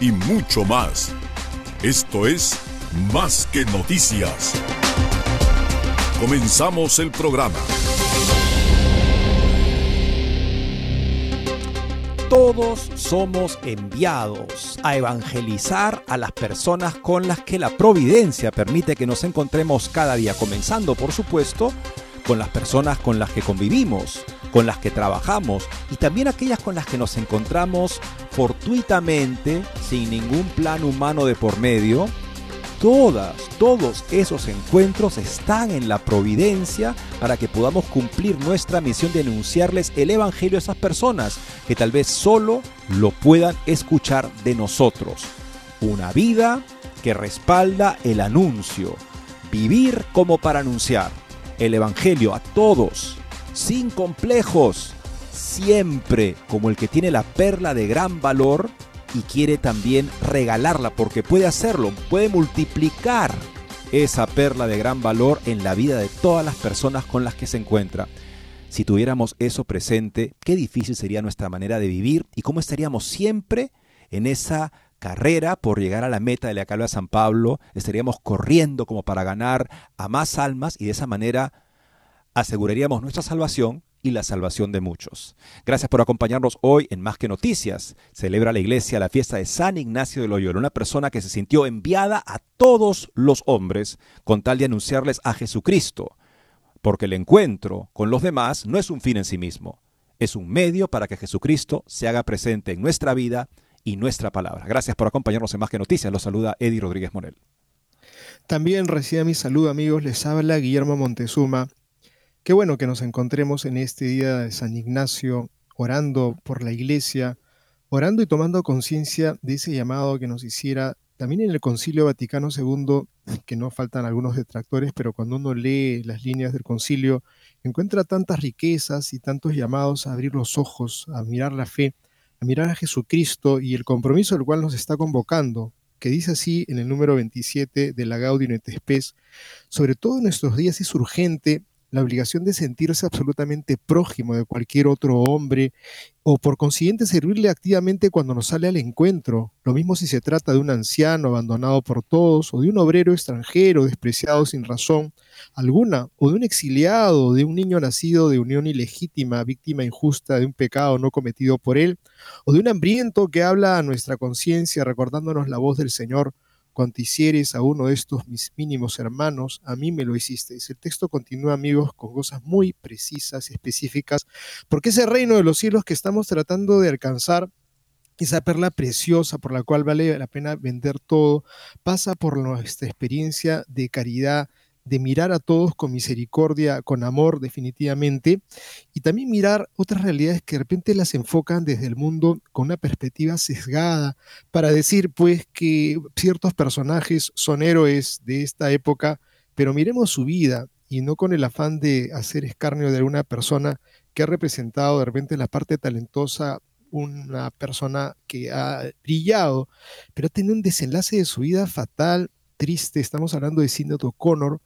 y mucho más. Esto es Más que Noticias. Comenzamos el programa. Todos somos enviados a evangelizar a las personas con las que la providencia permite que nos encontremos cada día, comenzando por supuesto con las personas con las que convivimos, con las que trabajamos y también aquellas con las que nos encontramos fortuitamente, sin ningún plan humano de por medio. Todas, todos esos encuentros están en la providencia para que podamos cumplir nuestra misión de anunciarles el Evangelio a esas personas que tal vez solo lo puedan escuchar de nosotros. Una vida que respalda el anuncio. Vivir como para anunciar el Evangelio a todos, sin complejos, siempre como el que tiene la perla de gran valor y quiere también regalarla porque puede hacerlo, puede multiplicar esa perla de gran valor en la vida de todas las personas con las que se encuentra. Si tuviéramos eso presente, qué difícil sería nuestra manera de vivir y cómo estaríamos siempre en esa carrera por llegar a la meta de la calva de San Pablo, estaríamos corriendo como para ganar a más almas y de esa manera aseguraríamos nuestra salvación y la salvación de muchos. Gracias por acompañarnos hoy en Más que Noticias. Celebra la iglesia la fiesta de San Ignacio de Loyola, una persona que se sintió enviada a todos los hombres con tal de anunciarles a Jesucristo, porque el encuentro con los demás no es un fin en sí mismo, es un medio para que Jesucristo se haga presente en nuestra vida y nuestra palabra. Gracias por acompañarnos en Más que Noticias. Los saluda Eddie Rodríguez Morel. También reciba mi saludo amigos, les habla Guillermo Montezuma. Qué bueno que nos encontremos en este día de San Ignacio orando por la iglesia, orando y tomando conciencia de ese llamado que nos hiciera también en el Concilio Vaticano II, que no faltan algunos detractores, pero cuando uno lee las líneas del concilio, encuentra tantas riquezas y tantos llamados a abrir los ojos, a mirar la fe, a mirar a Jesucristo y el compromiso al cual nos está convocando, que dice así en el número 27 de la Gaudium et Spes, sobre todo en nuestros días es urgente la obligación de sentirse absolutamente prójimo de cualquier otro hombre o por consiguiente servirle activamente cuando nos sale al encuentro, lo mismo si se trata de un anciano abandonado por todos o de un obrero extranjero despreciado sin razón alguna o de un exiliado de un niño nacido de unión ilegítima, víctima injusta de un pecado no cometido por él o de un hambriento que habla a nuestra conciencia recordándonos la voz del Señor cuanto hicieres a uno de estos mis mínimos hermanos, a mí me lo hicisteis. El texto continúa, amigos, con cosas muy precisas y específicas, porque ese reino de los cielos que estamos tratando de alcanzar esa perla preciosa por la cual vale la pena vender todo, pasa por nuestra experiencia de caridad, de mirar a todos con misericordia, con amor definitivamente, y también mirar otras realidades que de repente las enfocan desde el mundo con una perspectiva sesgada, para decir pues que ciertos personajes son héroes de esta época, pero miremos su vida y no con el afán de hacer escarnio de alguna persona que ha representado de repente la parte talentosa una persona que ha brillado, pero tenido un desenlace de su vida fatal, triste. Estamos hablando de Sidney O'Connor,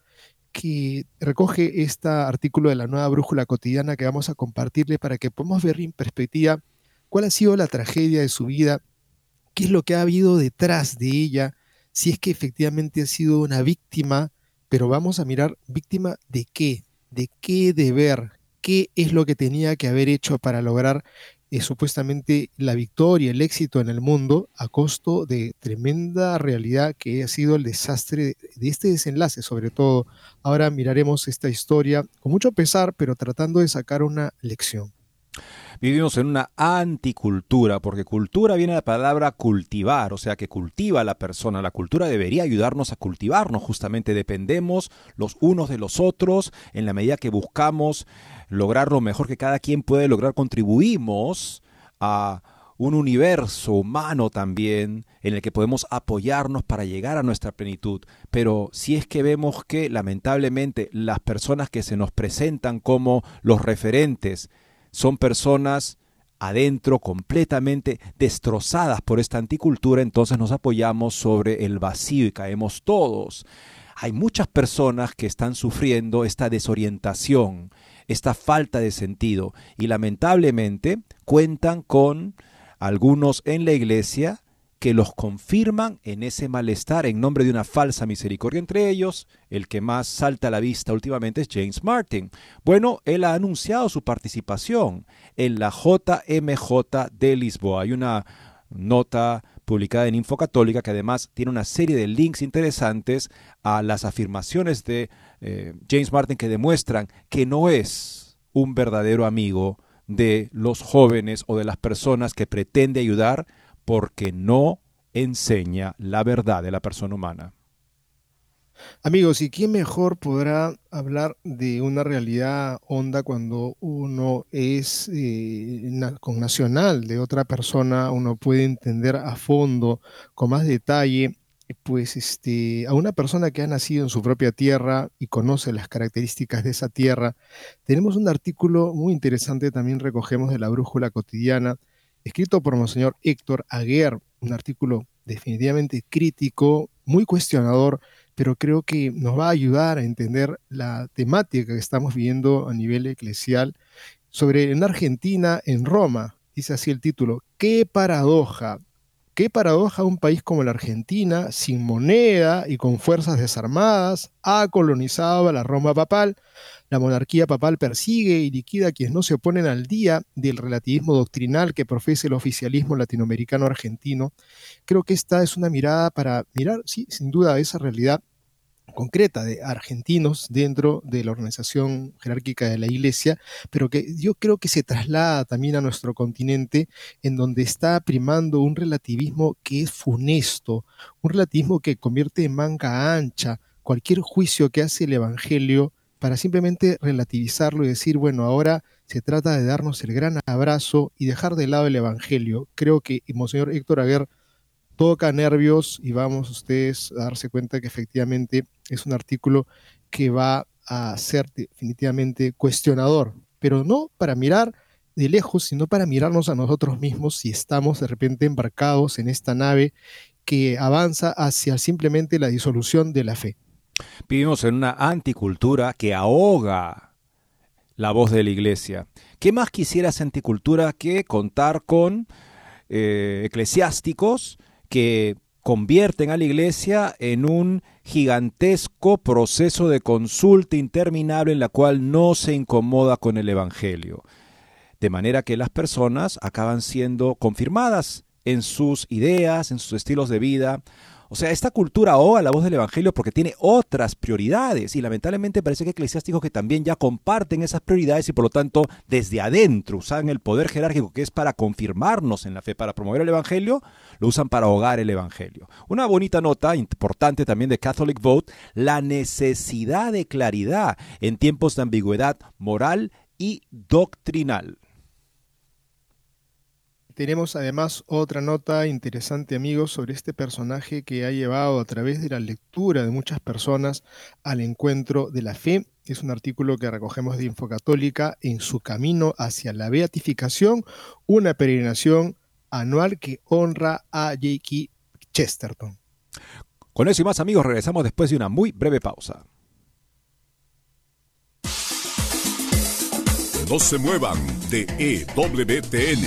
que recoge este artículo de la nueva brújula cotidiana que vamos a compartirle para que podamos ver en perspectiva cuál ha sido la tragedia de su vida, qué es lo que ha habido detrás de ella, si es que efectivamente ha sido una víctima, pero vamos a mirar víctima de qué, de qué deber, qué es lo que tenía que haber hecho para lograr eh, supuestamente la victoria, el éxito en el mundo a costo de tremenda realidad que ha sido el desastre de este desenlace, sobre todo. Ahora miraremos esta historia con mucho pesar, pero tratando de sacar una lección. Vivimos en una anticultura, porque cultura viene de la palabra cultivar, o sea, que cultiva a la persona. La cultura debería ayudarnos a cultivarnos, justamente dependemos los unos de los otros en la medida que buscamos lograr lo mejor que cada quien puede lograr, contribuimos a un universo humano también en el que podemos apoyarnos para llegar a nuestra plenitud. Pero si es que vemos que lamentablemente las personas que se nos presentan como los referentes son personas adentro completamente destrozadas por esta anticultura, entonces nos apoyamos sobre el vacío y caemos todos. Hay muchas personas que están sufriendo esta desorientación, esta falta de sentido y lamentablemente cuentan con algunos en la iglesia que los confirman en ese malestar en nombre de una falsa misericordia. Entre ellos, el que más salta a la vista últimamente es James Martin. Bueno, él ha anunciado su participación en la JMJ de Lisboa. Hay una nota publicada en Info Católica que además tiene una serie de links interesantes a las afirmaciones de eh, James Martin que demuestran que no es un verdadero amigo de los jóvenes o de las personas que pretende ayudar porque no enseña la verdad de la persona humana. Amigos, ¿y quién mejor podrá hablar de una realidad honda cuando uno es eh, con nacional de otra persona, uno puede entender a fondo, con más detalle, pues este, a una persona que ha nacido en su propia tierra y conoce las características de esa tierra. Tenemos un artículo muy interesante, también recogemos de la Brújula Cotidiana, escrito por Monseñor Héctor Aguer, un artículo definitivamente crítico, muy cuestionador, pero creo que nos va a ayudar a entender la temática que estamos viendo a nivel eclesial sobre en Argentina, en Roma, dice así el título, qué paradoja, Qué paradoja un país como la Argentina, sin moneda y con fuerzas desarmadas, ha colonizado a la Roma papal. La monarquía papal persigue y liquida a quienes no se oponen al día del relativismo doctrinal que profesa el oficialismo latinoamericano argentino. Creo que esta es una mirada para mirar, sí, sin duda, esa realidad concreta de argentinos dentro de la organización jerárquica de la Iglesia, pero que yo creo que se traslada también a nuestro continente, en donde está primando un relativismo que es funesto, un relativismo que convierte en manga ancha cualquier juicio que hace el Evangelio para simplemente relativizarlo y decir, bueno, ahora se trata de darnos el gran abrazo y dejar de lado el Evangelio. Creo que Monseñor Héctor Aguer toca nervios y vamos ustedes a darse cuenta que efectivamente es un artículo que va a ser definitivamente cuestionador, pero no para mirar de lejos, sino para mirarnos a nosotros mismos si estamos de repente embarcados en esta nave que avanza hacia simplemente la disolución de la fe. Vivimos en una anticultura que ahoga la voz de la iglesia. ¿Qué más quisiera esa anticultura que contar con eh, eclesiásticos que convierten a la iglesia en un gigantesco proceso de consulta interminable en la cual no se incomoda con el Evangelio. De manera que las personas acaban siendo confirmadas en sus ideas, en sus estilos de vida, o sea, esta cultura ahoga la voz del Evangelio porque tiene otras prioridades y lamentablemente parece que eclesiásticos que también ya comparten esas prioridades y por lo tanto desde adentro usan el poder jerárquico que es para confirmarnos en la fe, para promover el Evangelio, lo usan para ahogar el Evangelio. Una bonita nota importante también de Catholic Vote, la necesidad de claridad en tiempos de ambigüedad moral y doctrinal. Tenemos además otra nota interesante, amigos, sobre este personaje que ha llevado a través de la lectura de muchas personas al encuentro de la fe. Es un artículo que recogemos de Infocatólica en su camino hacia la beatificación, una peregrinación anual que honra a J.K. Chesterton. Con eso y más, amigos, regresamos después de una muy breve pausa. No se muevan de EWTN,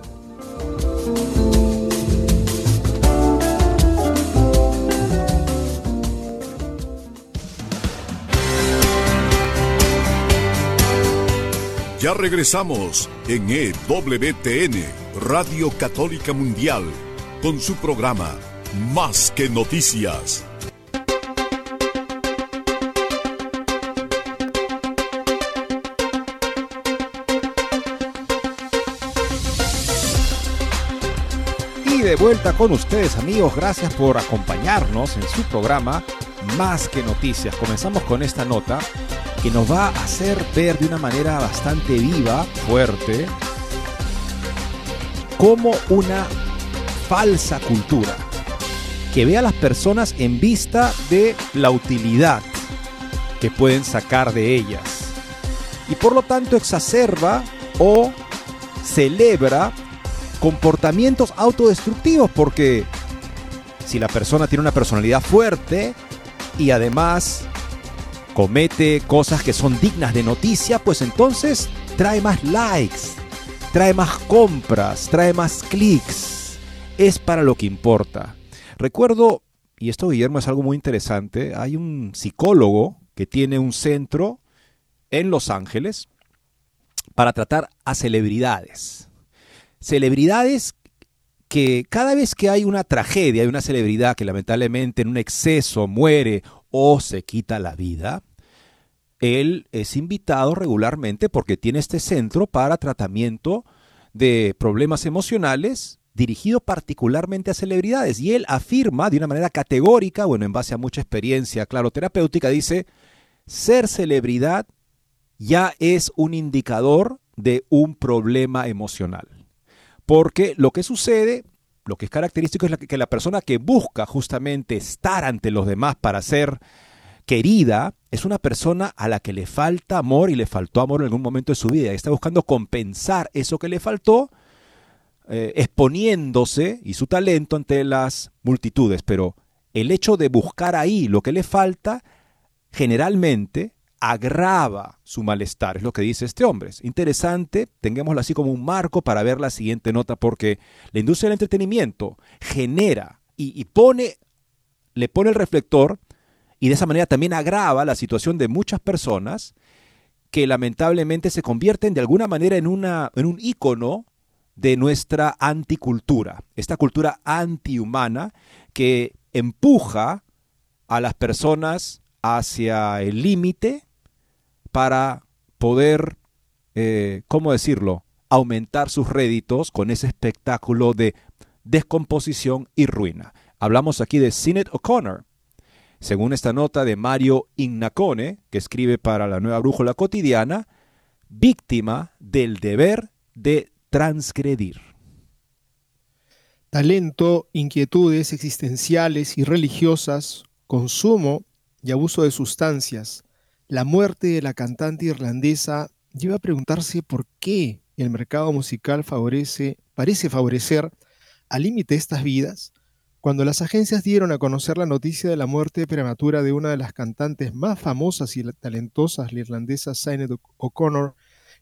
Ya regresamos en EWTN, Radio Católica Mundial, con su programa Más que Noticias. Y de vuelta con ustedes amigos, gracias por acompañarnos en su programa Más que Noticias. Comenzamos con esta nota que nos va a hacer ver de una manera bastante viva, fuerte, como una falsa cultura. Que ve a las personas en vista de la utilidad que pueden sacar de ellas. Y por lo tanto exacerba o celebra comportamientos autodestructivos porque si la persona tiene una personalidad fuerte y además comete cosas que son dignas de noticia, pues entonces trae más likes, trae más compras, trae más clics. Es para lo que importa. Recuerdo, y esto Guillermo es algo muy interesante, hay un psicólogo que tiene un centro en Los Ángeles para tratar a celebridades. Celebridades que cada vez que hay una tragedia, hay una celebridad que lamentablemente en un exceso muere o se quita la vida, él es invitado regularmente porque tiene este centro para tratamiento de problemas emocionales dirigido particularmente a celebridades. Y él afirma de una manera categórica, bueno, en base a mucha experiencia, claro, terapéutica, dice, ser celebridad ya es un indicador de un problema emocional. Porque lo que sucede, lo que es característico es que la persona que busca justamente estar ante los demás para ser querida, es una persona a la que le falta amor y le faltó amor en algún momento de su vida. Y está buscando compensar eso que le faltó, eh, exponiéndose y su talento ante las multitudes. Pero el hecho de buscar ahí lo que le falta, generalmente agrava su malestar, es lo que dice este hombre. Es interesante, tengámoslo así como un marco para ver la siguiente nota, porque la industria del entretenimiento genera y, pone, le pone el reflector y de esa manera también agrava la situación de muchas personas que lamentablemente se convierten de alguna manera en, una, en un ícono de nuestra anticultura, esta cultura antihumana que empuja a las personas hacia el límite para poder, eh, ¿cómo decirlo?, aumentar sus réditos con ese espectáculo de descomposición y ruina. Hablamos aquí de Sinead O'Connor, según esta nota de Mario Ignacone, que escribe para la Nueva Brújula Cotidiana, víctima del deber de transgredir. Talento, inquietudes existenciales y religiosas, consumo y abuso de sustancias. La muerte de la cantante irlandesa lleva a preguntarse por qué el mercado musical favorece, parece favorecer al límite estas vidas cuando las agencias dieron a conocer la noticia de la muerte prematura de una de las cantantes más famosas y talentosas, la irlandesa Sinead O'Connor,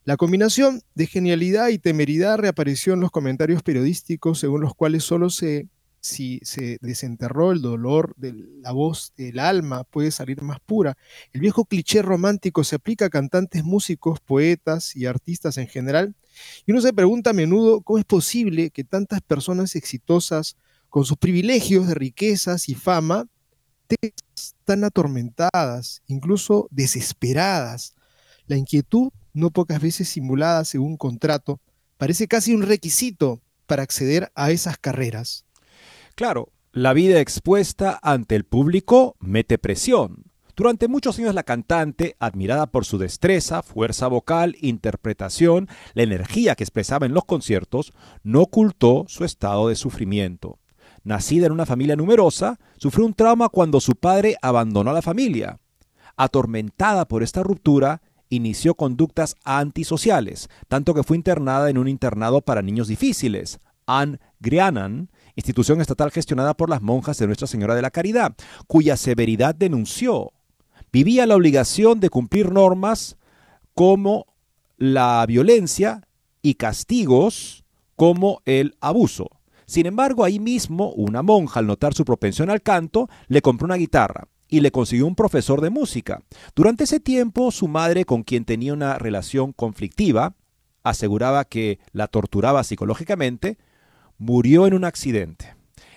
la combinación de genialidad y temeridad reapareció en los comentarios periodísticos según los cuales solo se, si se desenterró el dolor de la voz del alma puede salir más pura. El viejo cliché romántico se aplica a cantantes, músicos, poetas y artistas en general. Y uno se pregunta a menudo cómo es posible que tantas personas exitosas con sus privilegios de riquezas y fama, tan atormentadas, incluso desesperadas. La inquietud, no pocas veces simulada según contrato, parece casi un requisito para acceder a esas carreras. Claro, la vida expuesta ante el público mete presión. Durante muchos años la cantante, admirada por su destreza, fuerza vocal, interpretación, la energía que expresaba en los conciertos, no ocultó su estado de sufrimiento. Nacida en una familia numerosa, sufrió un trauma cuando su padre abandonó a la familia. Atormentada por esta ruptura, inició conductas antisociales, tanto que fue internada en un internado para niños difíciles, Anne Grianan, institución estatal gestionada por las monjas de Nuestra Señora de la Caridad, cuya severidad denunció. Vivía la obligación de cumplir normas como la violencia y castigos como el abuso. Sin embargo, ahí mismo, una monja, al notar su propensión al canto, le compró una guitarra y le consiguió un profesor de música. Durante ese tiempo, su madre, con quien tenía una relación conflictiva, aseguraba que la torturaba psicológicamente, murió en un accidente.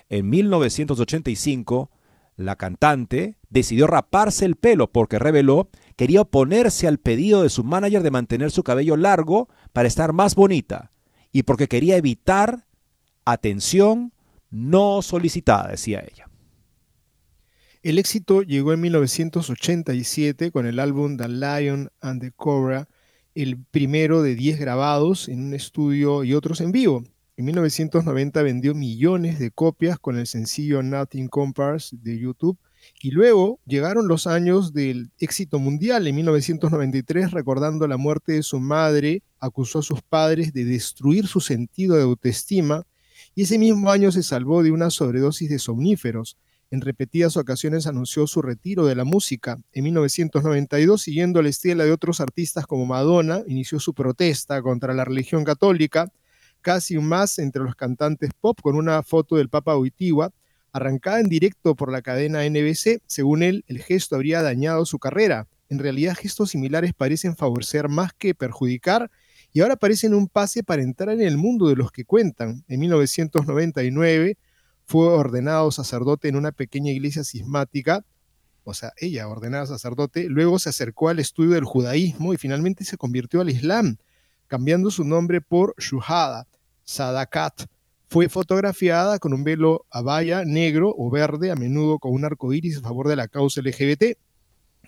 En 1985, la cantante decidió raparse el pelo porque reveló quería oponerse al pedido de su manager de mantener su cabello largo para estar más bonita y porque quería evitar atención no solicitada, decía ella. El éxito llegó en 1987 con el álbum The Lion and the Cobra, el primero de 10 grabados en un estudio y otros en vivo. En 1990 vendió millones de copias con el sencillo Nothing Compares de YouTube y luego llegaron los años del éxito mundial. En 1993, recordando la muerte de su madre, acusó a sus padres de destruir su sentido de autoestima y ese mismo año se salvó de una sobredosis de somníferos. En repetidas ocasiones anunció su retiro de la música. En 1992, siguiendo la estela de otros artistas como Madonna, inició su protesta contra la religión católica, casi más entre los cantantes pop con una foto del Papa Wojtyła, arrancada en directo por la cadena NBC. Según él, el gesto habría dañado su carrera. En realidad, gestos similares parecen favorecer más que perjudicar y ahora aparecen un pase para entrar en el mundo de los que cuentan. En 1999 fue ordenado sacerdote en una pequeña iglesia cismática, o sea, ella ordenada sacerdote, luego se acercó al estudio del judaísmo y finalmente se convirtió al Islam, cambiando su nombre por Shuhada, Sadakat. Fue fotografiada con un velo abaya negro o verde, a menudo con un arco iris a favor de la causa LGBT.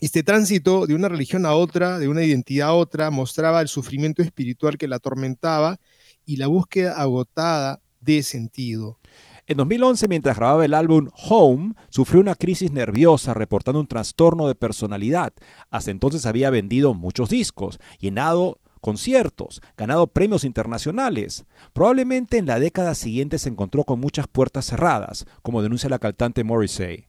Este tránsito de una religión a otra, de una identidad a otra, mostraba el sufrimiento espiritual que la atormentaba y la búsqueda agotada de sentido. En 2011, mientras grababa el álbum Home, sufrió una crisis nerviosa reportando un trastorno de personalidad. Hasta entonces había vendido muchos discos, llenado conciertos, ganado premios internacionales. Probablemente en la década siguiente se encontró con muchas puertas cerradas, como denuncia la cantante Morrissey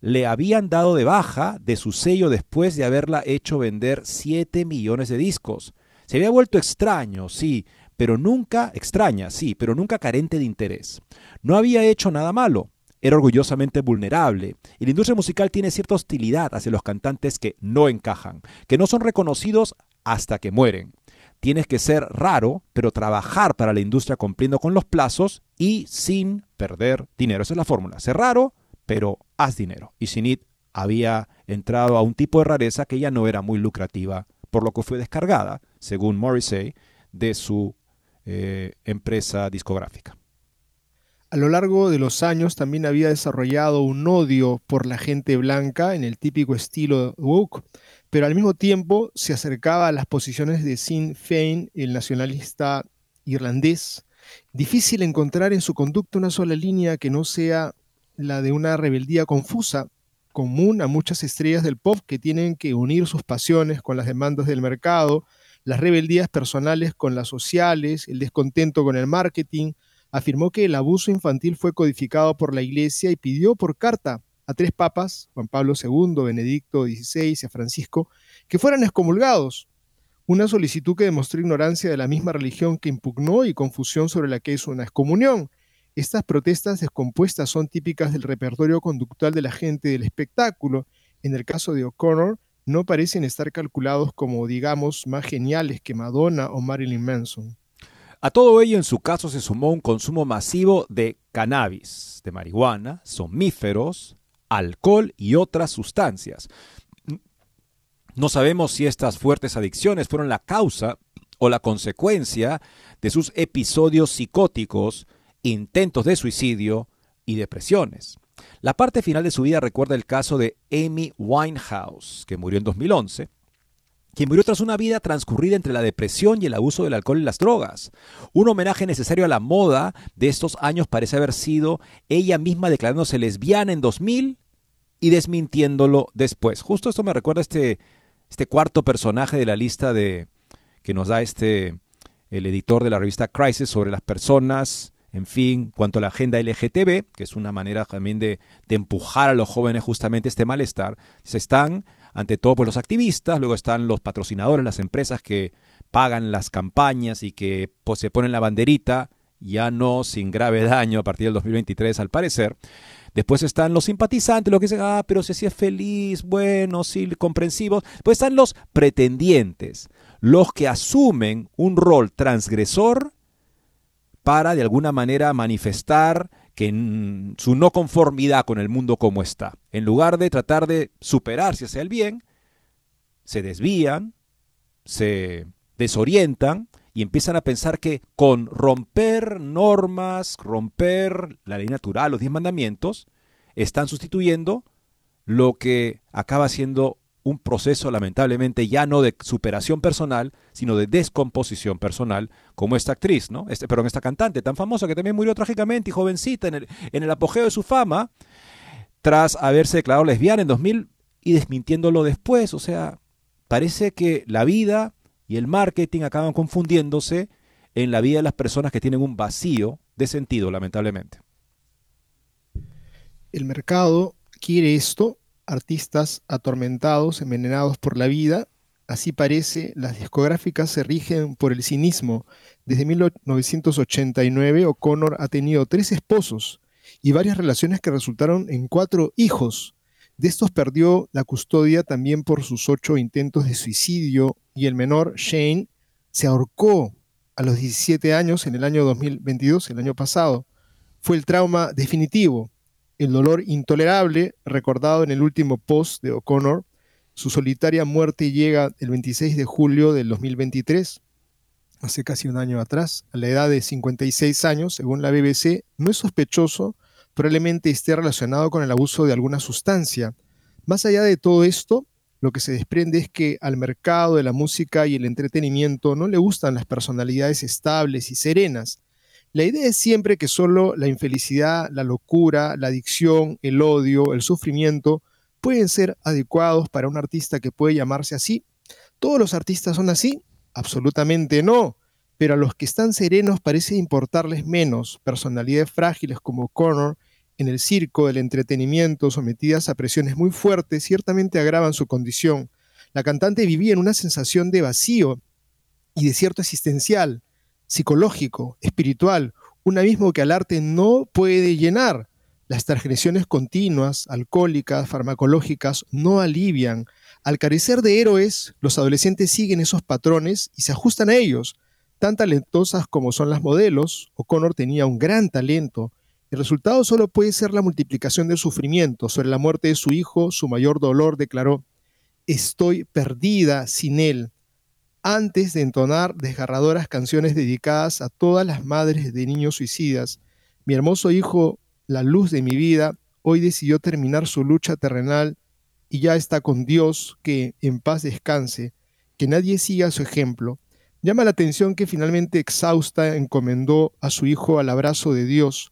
le habían dado de baja de su sello después de haberla hecho vender 7 millones de discos. Se había vuelto extraño, sí, pero nunca extraña, sí, pero nunca carente de interés. No había hecho nada malo, era orgullosamente vulnerable, y la industria musical tiene cierta hostilidad hacia los cantantes que no encajan, que no son reconocidos hasta que mueren. Tienes que ser raro, pero trabajar para la industria cumpliendo con los plazos y sin perder dinero. Esa es la fórmula. Ser raro, pero haz dinero. Y Sinit había entrado a un tipo de rareza que ya no era muy lucrativa, por lo que fue descargada, según Morrissey, de su eh, empresa discográfica. A lo largo de los años también había desarrollado un odio por la gente blanca en el típico estilo woke, pero al mismo tiempo se acercaba a las posiciones de Sinn Féin, el nacionalista irlandés. Difícil encontrar en su conducta una sola línea que no sea la de una rebeldía confusa, común a muchas estrellas del pop que tienen que unir sus pasiones con las demandas del mercado, las rebeldías personales con las sociales, el descontento con el marketing, afirmó que el abuso infantil fue codificado por la Iglesia y pidió por carta a tres papas, Juan Pablo II, Benedicto XVI y a Francisco, que fueran excomulgados. Una solicitud que demostró ignorancia de la misma religión que impugnó y confusión sobre la que es una excomunión. Estas protestas descompuestas son típicas del repertorio conductual de la gente del espectáculo. En el caso de O'Connor, no parecen estar calculados como, digamos, más geniales que Madonna o Marilyn Manson. A todo ello, en su caso, se sumó un consumo masivo de cannabis, de marihuana, somníferos, alcohol y otras sustancias. No sabemos si estas fuertes adicciones fueron la causa o la consecuencia de sus episodios psicóticos, intentos de suicidio y depresiones. La parte final de su vida recuerda el caso de Amy Winehouse, que murió en 2011, quien murió tras una vida transcurrida entre la depresión y el abuso del alcohol y las drogas. Un homenaje necesario a la moda de estos años parece haber sido ella misma declarándose lesbiana en 2000 y desmintiéndolo después. Justo esto me recuerda este, este cuarto personaje de la lista de, que nos da este, el editor de la revista Crisis sobre las personas, en fin, cuanto a la agenda LGTB, que es una manera también de, de empujar a los jóvenes justamente este malestar, se están ante todo pues los activistas, luego están los patrocinadores, las empresas que pagan las campañas y que pues, se ponen la banderita, ya no sin grave daño a partir del 2023 al parecer. Después están los simpatizantes, los que dicen, ah, pero si es feliz, bueno, sí, comprensivos. Después están los pretendientes, los que asumen un rol transgresor para de alguna manera manifestar que su no conformidad con el mundo como está, en lugar de tratar de superarse hacia el bien, se desvían, se desorientan y empiezan a pensar que con romper normas, romper la ley natural, los diez mandamientos, están sustituyendo lo que acaba siendo un proceso lamentablemente ya no de superación personal, sino de descomposición personal, como esta actriz, ¿no? Este, perdón, esta cantante tan famosa que también murió trágicamente y jovencita en el, en el apogeo de su fama, tras haberse declarado lesbiana en 2000 y desmintiéndolo después. O sea, parece que la vida y el marketing acaban confundiéndose en la vida de las personas que tienen un vacío de sentido, lamentablemente. El mercado quiere esto artistas atormentados, envenenados por la vida. Así parece, las discográficas se rigen por el cinismo. Desde 1989, O'Connor ha tenido tres esposos y varias relaciones que resultaron en cuatro hijos. De estos perdió la custodia también por sus ocho intentos de suicidio y el menor, Shane, se ahorcó a los 17 años en el año 2022, el año pasado. Fue el trauma definitivo el dolor intolerable recordado en el último post de O'Connor. Su solitaria muerte llega el 26 de julio del 2023, hace casi un año atrás, a la edad de 56 años, según la BBC, no es sospechoso, probablemente esté relacionado con el abuso de alguna sustancia. Más allá de todo esto, lo que se desprende es que al mercado de la música y el entretenimiento no le gustan las personalidades estables y serenas, la idea es siempre que solo la infelicidad, la locura, la adicción, el odio, el sufrimiento pueden ser adecuados para un artista que puede llamarse así. ¿Todos los artistas son así? Absolutamente no. Pero a los que están serenos parece importarles menos. Personalidades frágiles como Connor en el circo del entretenimiento, sometidas a presiones muy fuertes, ciertamente agravan su condición. La cantante vivía en una sensación de vacío y de cierto existencial psicológico, espiritual, un abismo que al arte no puede llenar. Las transgresiones continuas, alcohólicas, farmacológicas, no alivian. Al carecer de héroes, los adolescentes siguen esos patrones y se ajustan a ellos. Tan talentosas como son las modelos, O'Connor tenía un gran talento. El resultado solo puede ser la multiplicación del sufrimiento. Sobre la muerte de su hijo, su mayor dolor declaró, estoy perdida sin él antes de entonar desgarradoras canciones dedicadas a todas las madres de niños suicidas. Mi hermoso hijo, la luz de mi vida, hoy decidió terminar su lucha terrenal y ya está con Dios, que en paz descanse, que nadie siga su ejemplo. Llama la atención que finalmente exhausta encomendó a su hijo al abrazo de Dios.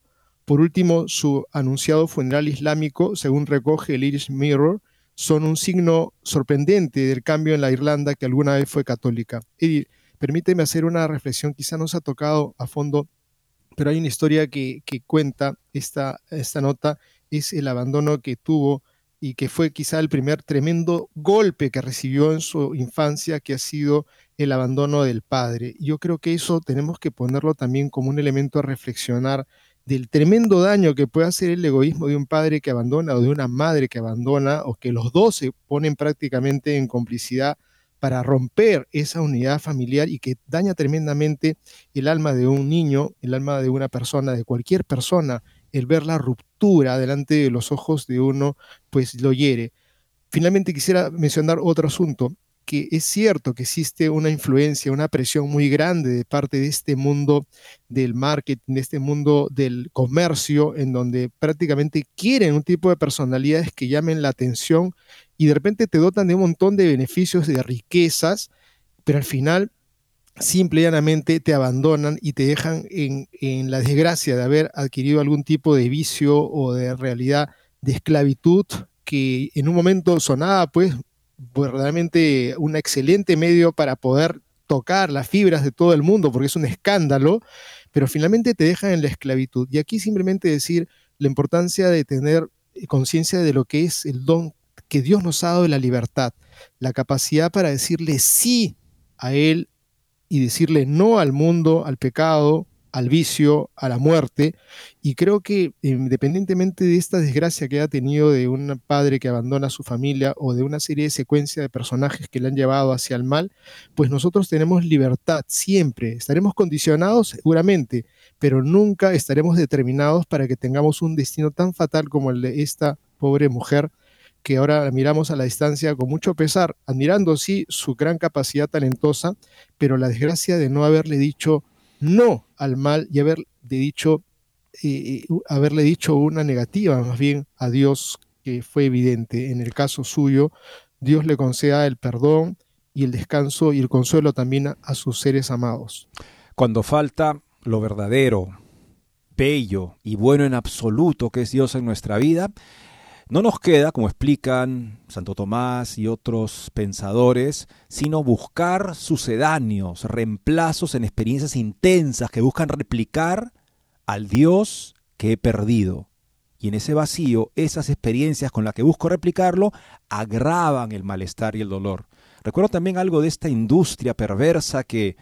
Por último, su anunciado funeral islámico, según recoge el Irish Mirror, son un signo sorprendente del cambio en la Irlanda que alguna vez fue católica. Y permíteme hacer una reflexión, quizá no se ha tocado a fondo, pero hay una historia que, cuenta esta, esta nota, es el abandono que tuvo y que fue quizá el primer tremendo golpe que recibió en su infancia, que ha sido el abandono del padre. Yo creo que eso tenemos que ponerlo también como un elemento a reflexionar del tremendo daño que puede hacer el egoísmo de un padre que abandona o de una madre que abandona o que los dos se ponen prácticamente en complicidad para romper esa unidad familiar y que daña tremendamente el alma de un niño, el alma de una persona, de cualquier persona el ver la ruptura delante de los ojos de uno, pues lo hiere. Finalmente quisiera mencionar otro asunto que es cierto que existe una influencia, una presión muy grande de parte de este mundo del marketing, de este mundo del comercio, en donde prácticamente quieren un tipo de personalidades que llamen la atención y de repente te dotan de un montón de beneficios, de riquezas, pero al final simple y llanamente te abandonan y te dejan en, la desgracia de haber adquirido algún tipo de vicio o de realidad de esclavitud que en un momento sonaba pues verdaderamente un excelente medio para poder tocar las fibras de todo el mundo, porque es un escándalo, pero finalmente te dejan en la esclavitud. Y aquí simplemente decir la importancia de tener conciencia de lo que es el don que Dios nos ha dado de la libertad, la capacidad para decirle sí a Él y decirle no al mundo, al pecado, al vicio, a la muerte. Y creo que independientemente de esta desgracia que ha tenido de un padre que abandona a su familia o de una serie de secuencias de personajes que le han llevado hacia el mal, pues nosotros tenemos libertad siempre. Estaremos condicionados seguramente, pero nunca estaremos determinados para que tengamos un destino tan fatal como el de esta pobre mujer que ahora miramos a la distancia con mucho pesar, admirando sí su gran capacidad talentosa, pero la desgracia de no haberle dicho no al mal y haberle dicho, haberle dicho una negativa más bien a Dios que fue evidente. En el caso suyo, Dios le conceda el perdón y el descanso y el consuelo también a sus seres amados. Cuando falta lo verdadero, bello y bueno en absoluto que es Dios en nuestra vida, no nos queda, como explican Santo Tomás y otros pensadores, sino buscar sucedáneos, reemplazos en experiencias intensas que buscan replicar al Dios que he perdido. Y en ese vacío, esas experiencias con las que busco replicarlo agravan el malestar y el dolor. Recuerdo también algo de esta industria perversa que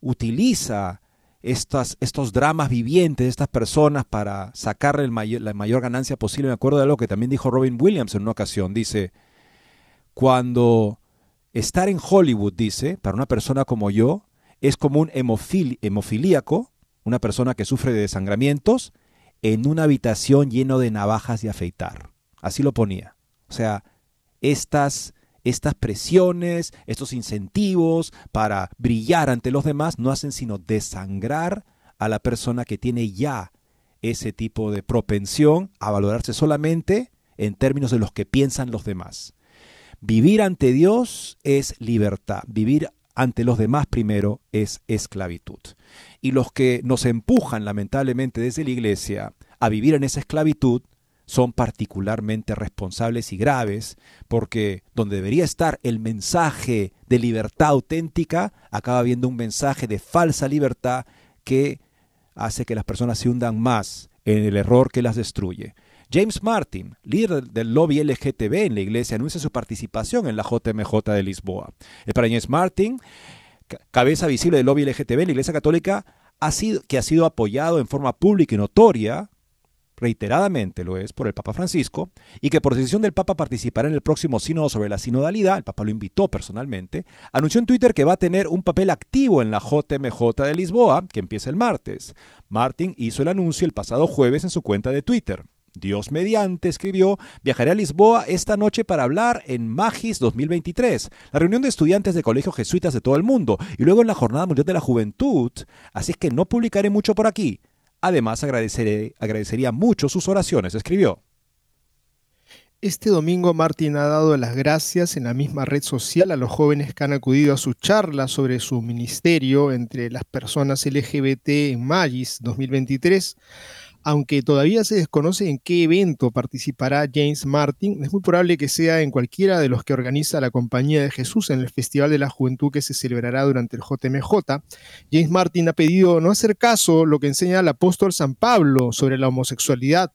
utiliza estas, estos dramas vivientes de estas personas para sacarle la mayor ganancia posible. Me acuerdo de algo que también dijo Robin Williams en una ocasión. Dice, cuando estar en Hollywood, dice, para una persona como yo, es como un hemofilíaco, una persona que sufre de desangramientos, en una habitación lleno de navajas de afeitar. Así lo ponía. O sea, estas estas presiones, estos incentivos para brillar ante los demás no hacen sino desangrar a la persona que tiene ya ese tipo de propensión a valorarse solamente en términos de los que piensan los demás. Vivir ante Dios es libertad, vivir ante los demás primero es esclavitud. Y los que nos empujan lamentablemente desde la iglesia a vivir en esa esclavitud son particularmente responsables y graves, porque donde debería estar el mensaje de libertad auténtica, acaba habiendo un mensaje de falsa libertad que hace que las personas se hundan más en el error que las destruye. James Martin, líder del lobby LGTB en la iglesia, anuncia su participación en la JMJ de Lisboa. El para James Martin, cabeza visible del lobby LGTB en la iglesia católica, ha sido, que ha sido apoyado en forma pública y notoria reiteradamente lo es por el Papa Francisco, y que por decisión del Papa participará en el próximo sínodo sobre la sinodalidad, el Papa lo invitó personalmente, anunció en Twitter que va a tener un papel activo en la JMJ de Lisboa, que empieza el martes. Martin hizo el anuncio el pasado jueves en su cuenta de Twitter. Dios mediante, escribió, viajaré a Lisboa esta noche para hablar en Magis 2023, la reunión de estudiantes de colegios jesuitas de todo el mundo, y luego en la Jornada Mundial de la Juventud, así es que no publicaré mucho por aquí. Además, agradecería mucho sus oraciones, escribió. Este domingo Martín ha dado las gracias en la misma red social a los jóvenes que han acudido a su charla sobre su ministerio entre las personas LGBT en Magis 2023 aunque todavía se desconoce en qué evento participará James Martin, es muy probable que sea en cualquiera de los que organiza la Compañía de Jesús en el Festival de la Juventud que se celebrará durante el JMJ. James Martin ha pedido no hacer caso lo que enseña el apóstol San Pablo sobre la homosexualidad.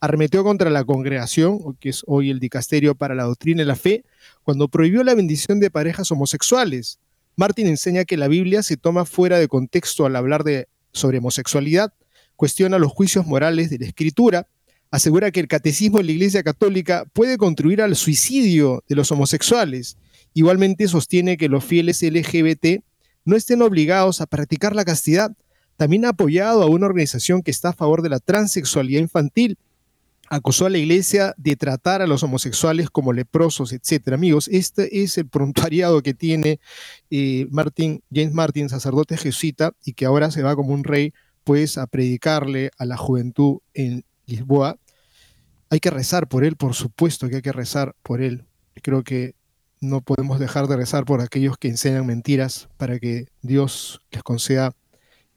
Arremetió contra la congregación, que es hoy el dicasterio para la doctrina y la fe, cuando prohibió la bendición de parejas homosexuales. Martin enseña que la Biblia se toma fuera de contexto al hablar de, sobre homosexualidad cuestiona los juicios morales de la escritura, asegura que el catecismo de la Iglesia Católica puede contribuir al suicidio de los homosexuales. Igualmente sostiene que los fieles LGBT no estén obligados a practicar la castidad, También ha apoyado a una organización que está a favor de la transexualidad infantil. Acusó a la iglesia de tratar a los homosexuales como leprosos, etc. Amigos, este es el prontuariado que tiene eh, Martin, James Martin, sacerdote jesuita, y que ahora se va como un rey, pues, a predicarle a la juventud en Lisboa. Hay que rezar por él, por supuesto que hay que rezar por él. Creo que no podemos dejar de rezar por aquellos que enseñan mentiras para que Dios les conceda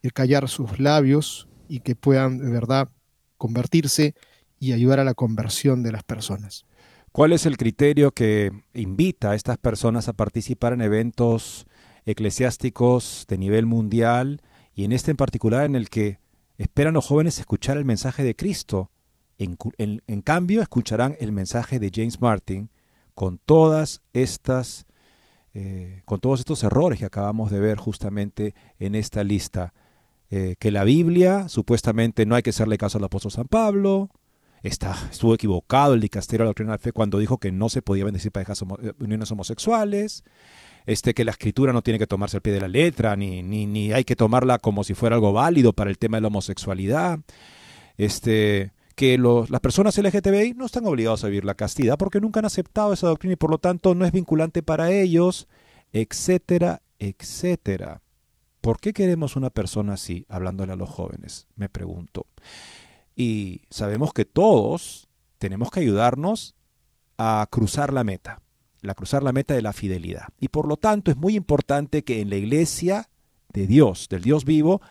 el callar sus labios y que puedan de verdad convertirse y ayudar a la conversión de las personas. ¿Cuál es el criterio que invita a estas personas a participar en eventos eclesiásticos de nivel mundial y en este en particular en el que esperan los jóvenes escuchar el mensaje de Cristo? En, cambio, escucharán el mensaje de James Martin, con todas estas, eh, con todos estos errores que acabamos de ver justamente en esta lista. Eh, que la Biblia, supuestamente no hay que hacerle caso al apóstol San Pablo, está, estuvo equivocado el dicasterio de la doctrina de la fe cuando dijo que no se podía bendecir parejas eh, uniones homosexuales, este, que la escritura no tiene que tomarse al pie de la letra, ni, ni, ni hay que tomarla como si fuera algo válido para el tema de la homosexualidad. Este, que las personas LGTBI no están obligados a vivir la castidad porque nunca han aceptado esa doctrina y por lo tanto no es vinculante para ellos, etcétera, etcétera. ¿Por qué queremos una persona así, hablándole a los jóvenes? Me pregunto. Y sabemos que todos tenemos que ayudarnos a cruzar la meta, la cruzar la meta de la fidelidad. Y por lo tanto es muy importante que en la iglesia de Dios, del Dios vivo,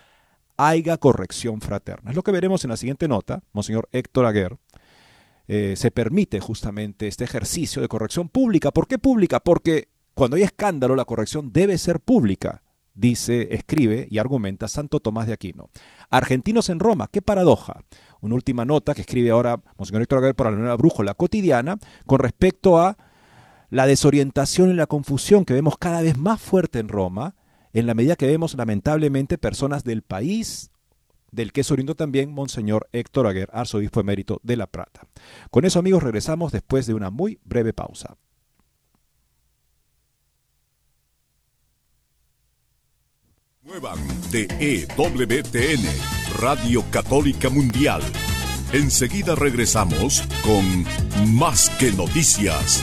haya corrección fraterna. Es lo que veremos en la siguiente nota, Monseñor Héctor Aguer. Eh, se permite justamente este ejercicio de corrección pública. ¿Por qué pública? Porque cuando hay escándalo, la corrección debe ser pública, dice, escribe y argumenta Santo Tomás de Aquino. Argentinos en Roma, qué paradoja. Una última nota que escribe ahora Monseñor Héctor Aguer por la nueva brújula cotidiana con respecto a la desorientación y la confusión que vemos cada vez más fuerte en Roma en la medida que vemos lamentablemente personas del país del que es oriundo también Monseñor Héctor Aguer, arzobispo emérito de La Plata. Con eso amigos regresamos después de una muy breve pausa. Muevan de EWTN, Radio Católica Mundial. Enseguida regresamos con Más que Noticias.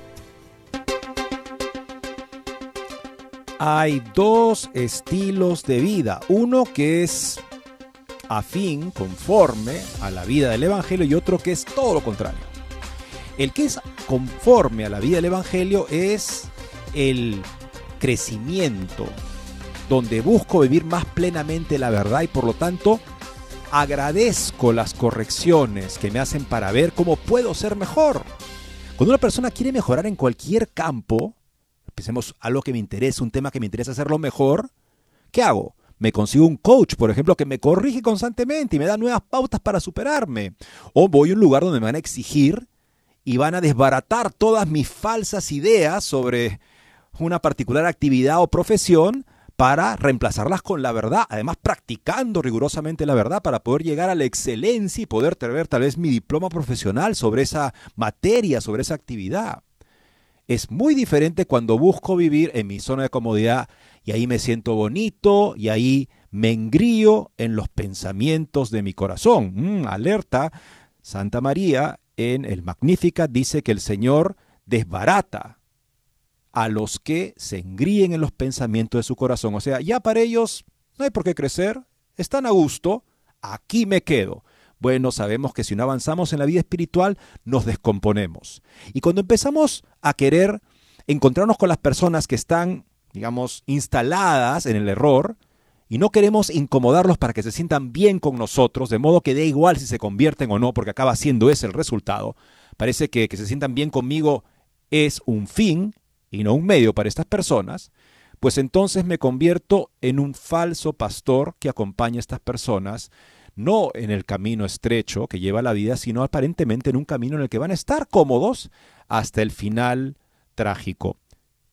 Hay dos estilos de vida. Uno que es afín, conforme a la vida del Evangelio y otro que es todo lo contrario. El que es conforme a la vida del Evangelio es el crecimiento, donde busco vivir más plenamente la verdad y por lo tanto agradezco las correcciones que me hacen para ver cómo puedo ser mejor. Cuando una persona quiere mejorar en cualquier campo, Pensemos algo que me interesa, un tema que me interesa hacerlo mejor, ¿qué hago? Me consigo un coach, por ejemplo, que me corrige constantemente y me da nuevas pautas para superarme. O voy a un lugar donde me van a exigir y van a desbaratar todas mis falsas ideas sobre una particular actividad o profesión para reemplazarlas con la verdad, además practicando rigurosamente la verdad para poder llegar a la excelencia y poder tener tal vez mi diploma profesional sobre esa materia, sobre esa actividad. Es muy diferente cuando busco vivir en mi zona de comodidad y ahí me siento bonito y ahí me engrío en los pensamientos de mi corazón. Mm, alerta, Santa María en el Magnífica dice que el Señor desbarata a los que se engríen en los pensamientos de su corazón. O sea, ya para ellos no hay por qué crecer, están a gusto, aquí me quedo. Bueno, sabemos que si no avanzamos en la vida espiritual, nos descomponemos. Y cuando empezamos a querer encontrarnos con las personas que están, digamos, instaladas en el error, y no queremos incomodarlos para que se sientan bien con nosotros, de modo que dé igual si se convierten o no, porque acaba siendo ese el resultado. Parece que que se sientan bien conmigo es un fin y no un medio para estas personas, pues entonces me convierto en un falso pastor que acompaña a estas personas, no en el camino estrecho que lleva la vida, sino aparentemente en un camino en el que van a estar cómodos hasta el final trágico.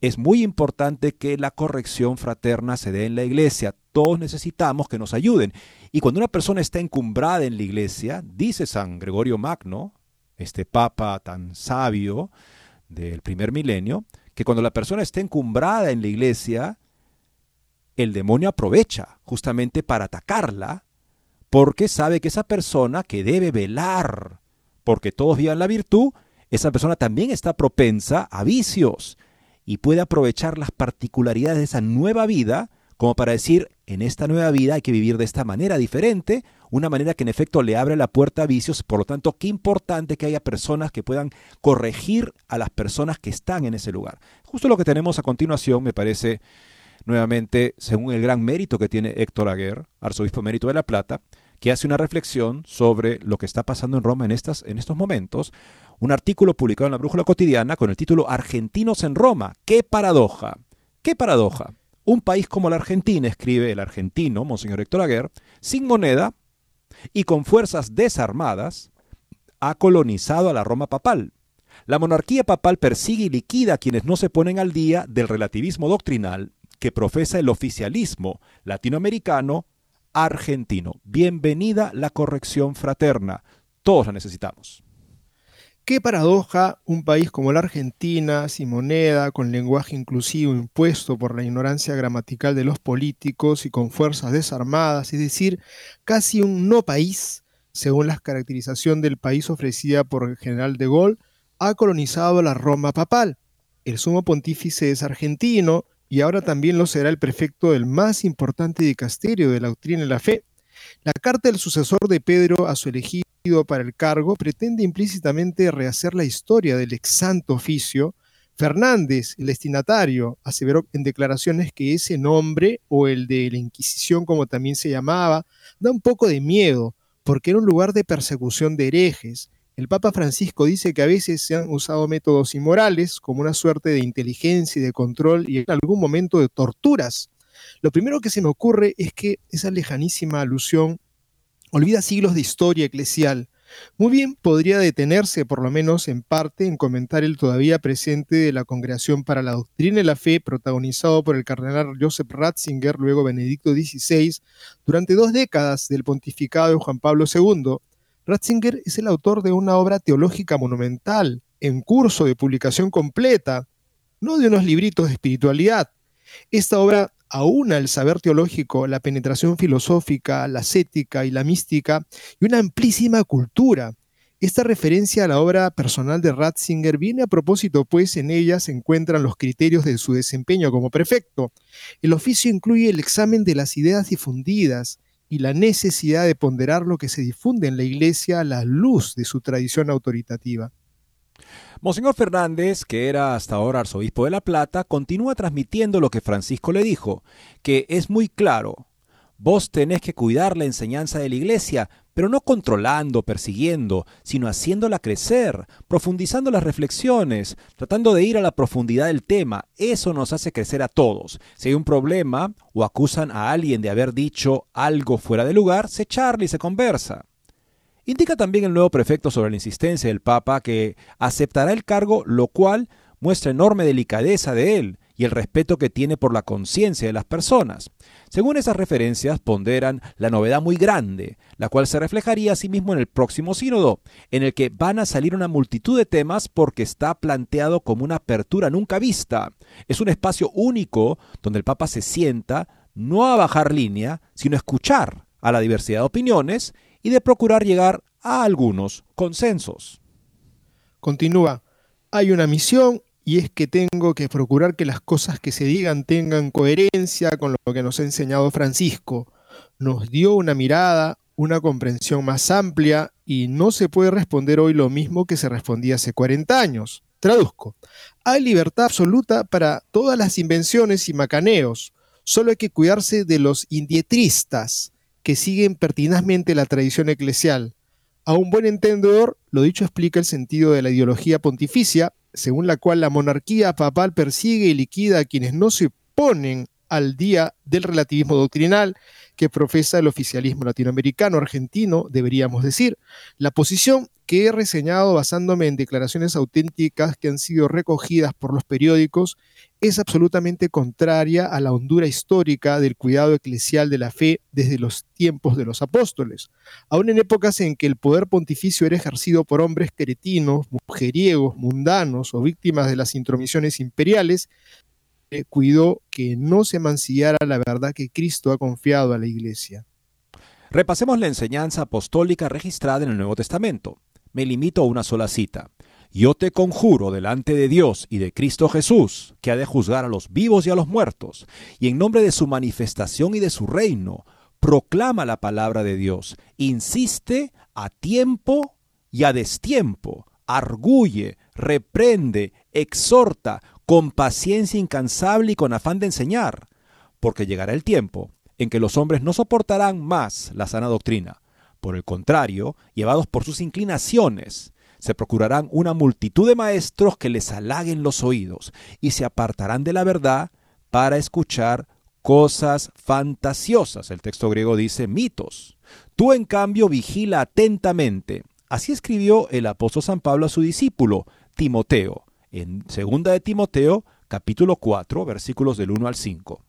Es muy importante que la corrección fraterna se dé en la iglesia. Todos necesitamos que nos ayuden. Y cuando una persona está encumbrada en la iglesia, dice San Gregorio Magno, este papa tan sabio del primer milenio, que cuando la persona está encumbrada en la iglesia, el demonio aprovecha justamente para atacarla, porque sabe que esa persona que debe velar porque todos vivan la virtud, esa persona también está propensa a vicios y puede aprovechar las particularidades de esa nueva vida como para decir, en esta nueva vida hay que vivir de esta manera diferente, una manera que en efecto le abre la puerta a vicios, por lo tanto, qué importante que haya personas que puedan corregir a las personas que están en ese lugar. Justo lo que tenemos a continuación me parece nuevamente, según el gran mérito que tiene Héctor Aguer, arzobispo mérito de La Plata, que hace una reflexión sobre lo que está pasando en Roma en, estas, en estos momentos, un artículo publicado en la Brújula Cotidiana con el título Argentinos en Roma. ¡Qué paradoja! ¡Qué paradoja! Un país como la Argentina, escribe el argentino, Monseñor Héctor Aguer, sin moneda y con fuerzas desarmadas, ha colonizado a la Roma papal. La monarquía papal persigue y liquida a quienes no se ponen al día del relativismo doctrinal que profesa el oficialismo latinoamericano argentino. Bienvenida la corrección fraterna. Todos la necesitamos. Qué paradoja un país como la Argentina, sin moneda, con lenguaje inclusivo impuesto por la ignorancia gramatical de los políticos y con fuerzas desarmadas, es decir, casi un no país, según la caracterización del país ofrecida por el general de Gaulle, ha colonizado la Roma papal. El sumo pontífice es argentino y ahora también lo será el prefecto del más importante dicasterio de la doctrina y la fe. La carta del sucesor de Pedro a su elegido para el cargo pretende implícitamente rehacer la historia del ex santo oficio, Fernández, el destinatario, aseveró en declaraciones que ese nombre, o el de la Inquisición como también se llamaba, da un poco de miedo, porque era un lugar de persecución de herejes. El Papa Francisco dice que a veces se han usado métodos inmorales, como una suerte de inteligencia y de control, y en algún momento de torturas. Lo primero que se me ocurre es que esa lejanísima alusión olvida siglos de historia eclesial. Muy bien podría detenerse, por lo menos en parte, en comentar el todavía presente de la Congregación para la Doctrina y la Fe, protagonizado por el cardenal Joseph Ratzinger, luego Benedicto XVI, durante dos décadas del pontificado de Juan Pablo II. Ratzinger es el autor de una obra teológica monumental, en curso de publicación completa, no de unos libritos de espiritualidad. Esta obra aúna el saber teológico, la penetración filosófica, la ascética y la mística y una amplísima cultura. Esta referencia a la obra personal de Ratzinger viene a propósito, pues en ella se encuentran los criterios de su desempeño como prefecto. El oficio incluye el examen de las ideas difundidas y la necesidad de ponderar lo que se difunde en la Iglesia a la luz de su tradición autoritativa. Monseñor Fernández, que era hasta ahora arzobispo de La Plata, continúa transmitiendo lo que Francisco le dijo, que es muy claro. Vos tenés que cuidar la enseñanza de la iglesia, pero no controlando, persiguiendo, sino haciéndola crecer, profundizando las reflexiones, tratando de ir a la profundidad del tema. Eso nos hace crecer a todos. Si hay un problema o acusan a alguien de haber dicho algo fuera de lugar, se charla y se conversa. Indica también el nuevo prefecto sobre la insistencia del Papa que aceptará el cargo, lo cual muestra enorme delicadeza de él y el respeto que tiene por la conciencia de las personas. Según esas referencias, ponderan la novedad muy grande, la cual se reflejaría asimismo en el próximo sínodo, en el que van a salir una multitud de temas porque está planteado como una apertura nunca vista. Es un espacio único donde el Papa se sienta no a bajar línea, sino a escuchar a la diversidad de opiniones y de procurar llegar a algunos consensos. Continúa, hay una misión y es que tengo que procurar que las cosas que se digan tengan coherencia con lo que nos ha enseñado Francisco. Nos dio una mirada, una comprensión más amplia y no se puede responder hoy lo mismo que se respondía hace 40 años. Traduzco. Hay libertad absoluta para todas las invenciones y macaneos. Solo hay que cuidarse de los indietristas, que siguen pertinazmente la tradición eclesial. A un buen entendedor, lo dicho explica el sentido de la ideología pontificia, según la cual la monarquía papal persigue y liquida a quienes no se ponen al día del relativismo doctrinal que profesa el oficialismo latinoamericano argentino, deberíamos decir. La posición que he reseñado basándome en declaraciones auténticas que han sido recogidas por los periódicos es absolutamente contraria a la hondura histórica del cuidado eclesial de la fe desde los tiempos de los apóstoles. Aún en épocas en que el poder pontificio era ejercido por hombres cretinos, mujeriegos, mundanos o víctimas de las intromisiones imperiales, cuidó que no se mancillara la verdad que Cristo ha confiado a la Iglesia. Repasemos la enseñanza apostólica registrada en el Nuevo Testamento. Me limito a una sola cita. Yo te conjuro delante de Dios y de Cristo Jesús, que ha de juzgar a los vivos y a los muertos, y en nombre de su manifestación y de su reino, proclama la palabra de Dios, insiste a tiempo y a destiempo, arguye, reprende, exhorta, con paciencia incansable y con afán de enseñar, porque llegará el tiempo en que los hombres no soportarán más la sana doctrina. Por el contrario, llevados por sus inclinaciones, se procurarán una multitud de maestros que les halaguen los oídos y se apartarán de la verdad para escuchar cosas fantasiosas. El texto griego dice mitos. Tú en cambio vigila atentamente. Así escribió el apóstol San Pablo a su discípulo, Timoteo, en 2 de Timoteo, capítulo 4, versículos del 1 al 5.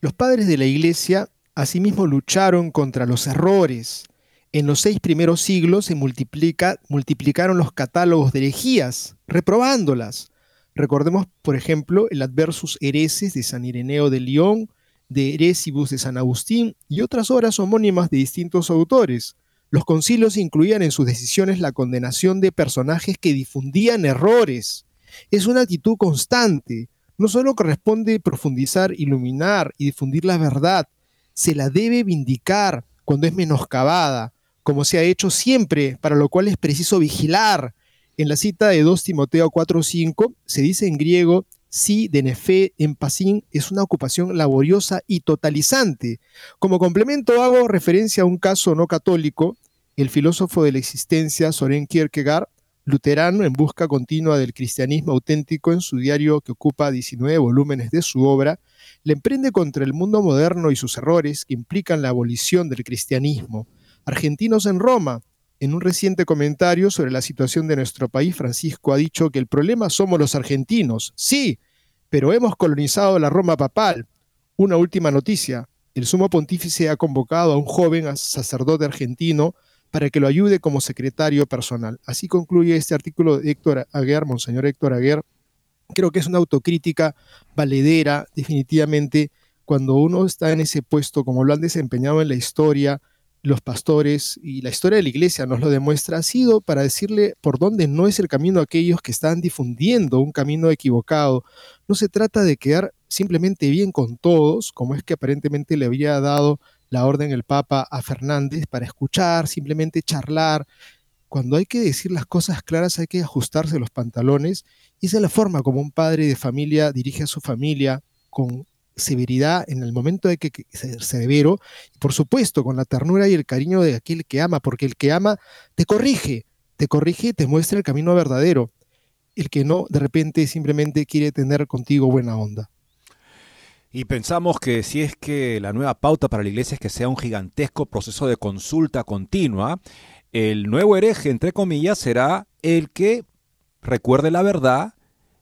Los padres de la iglesia asimismo lucharon contra los errores, en los seis primeros siglos se multiplica, multiplicaron los catálogos de herejías, reprobándolas. Recordemos, por ejemplo, el Adversus Hereses de San Ireneo de León, de Heresibus de San Agustín y otras obras homónimas de distintos autores. Los concilios incluían en sus decisiones la condenación de personajes que difundían errores. Es una actitud constante. No solo corresponde profundizar, iluminar y difundir la verdad, se la debe vindicar cuando es menoscabada, como se ha hecho siempre, para lo cual es preciso vigilar. En la cita de 2 Timoteo 4:5 se dice en griego, si de nefe en pasín es una ocupación laboriosa y totalizante. Como complemento hago referencia a un caso no católico, el filósofo de la existencia Soren Kierkegaard, luterano en busca continua del cristianismo auténtico en su diario que ocupa 19 volúmenes de su obra, le emprende contra el mundo moderno y sus errores que implican la abolición del cristianismo. Argentinos en Roma. En un reciente comentario sobre la situación de nuestro país, Francisco ha dicho que el problema somos los argentinos. Sí, pero hemos colonizado la Roma papal. Una última noticia. El sumo pontífice ha convocado a un joven sacerdote argentino para que lo ayude como secretario personal. Así concluye este artículo de Héctor Aguer, Monseñor Héctor Aguer. Creo que es una autocrítica valedera, definitivamente, cuando uno está en ese puesto, como lo han desempeñado en la historia, los pastores y la historia de la iglesia nos lo demuestra, ha sido para decirle por dónde no es el camino a aquellos que están difundiendo un camino equivocado. No se trata de quedar simplemente bien con todos, como es que aparentemente le había dado la orden el Papa a Fernández para escuchar, simplemente charlar. Cuando hay que decir las cosas claras hay que ajustarse los pantalones y esa es la forma como un padre de familia dirige a su familia con severidad en el momento de que, ser severo, y por supuesto con la ternura y el cariño de aquel que ama, porque el que ama te corrige, te corrige y te muestra el camino verdadero. El que no, de repente simplemente quiere tener contigo buena onda. Y pensamos que si es que la nueva pauta para la iglesia es que sea un gigantesco proceso de consulta continua, el nuevo hereje, entre comillas, será el que recuerde la verdad,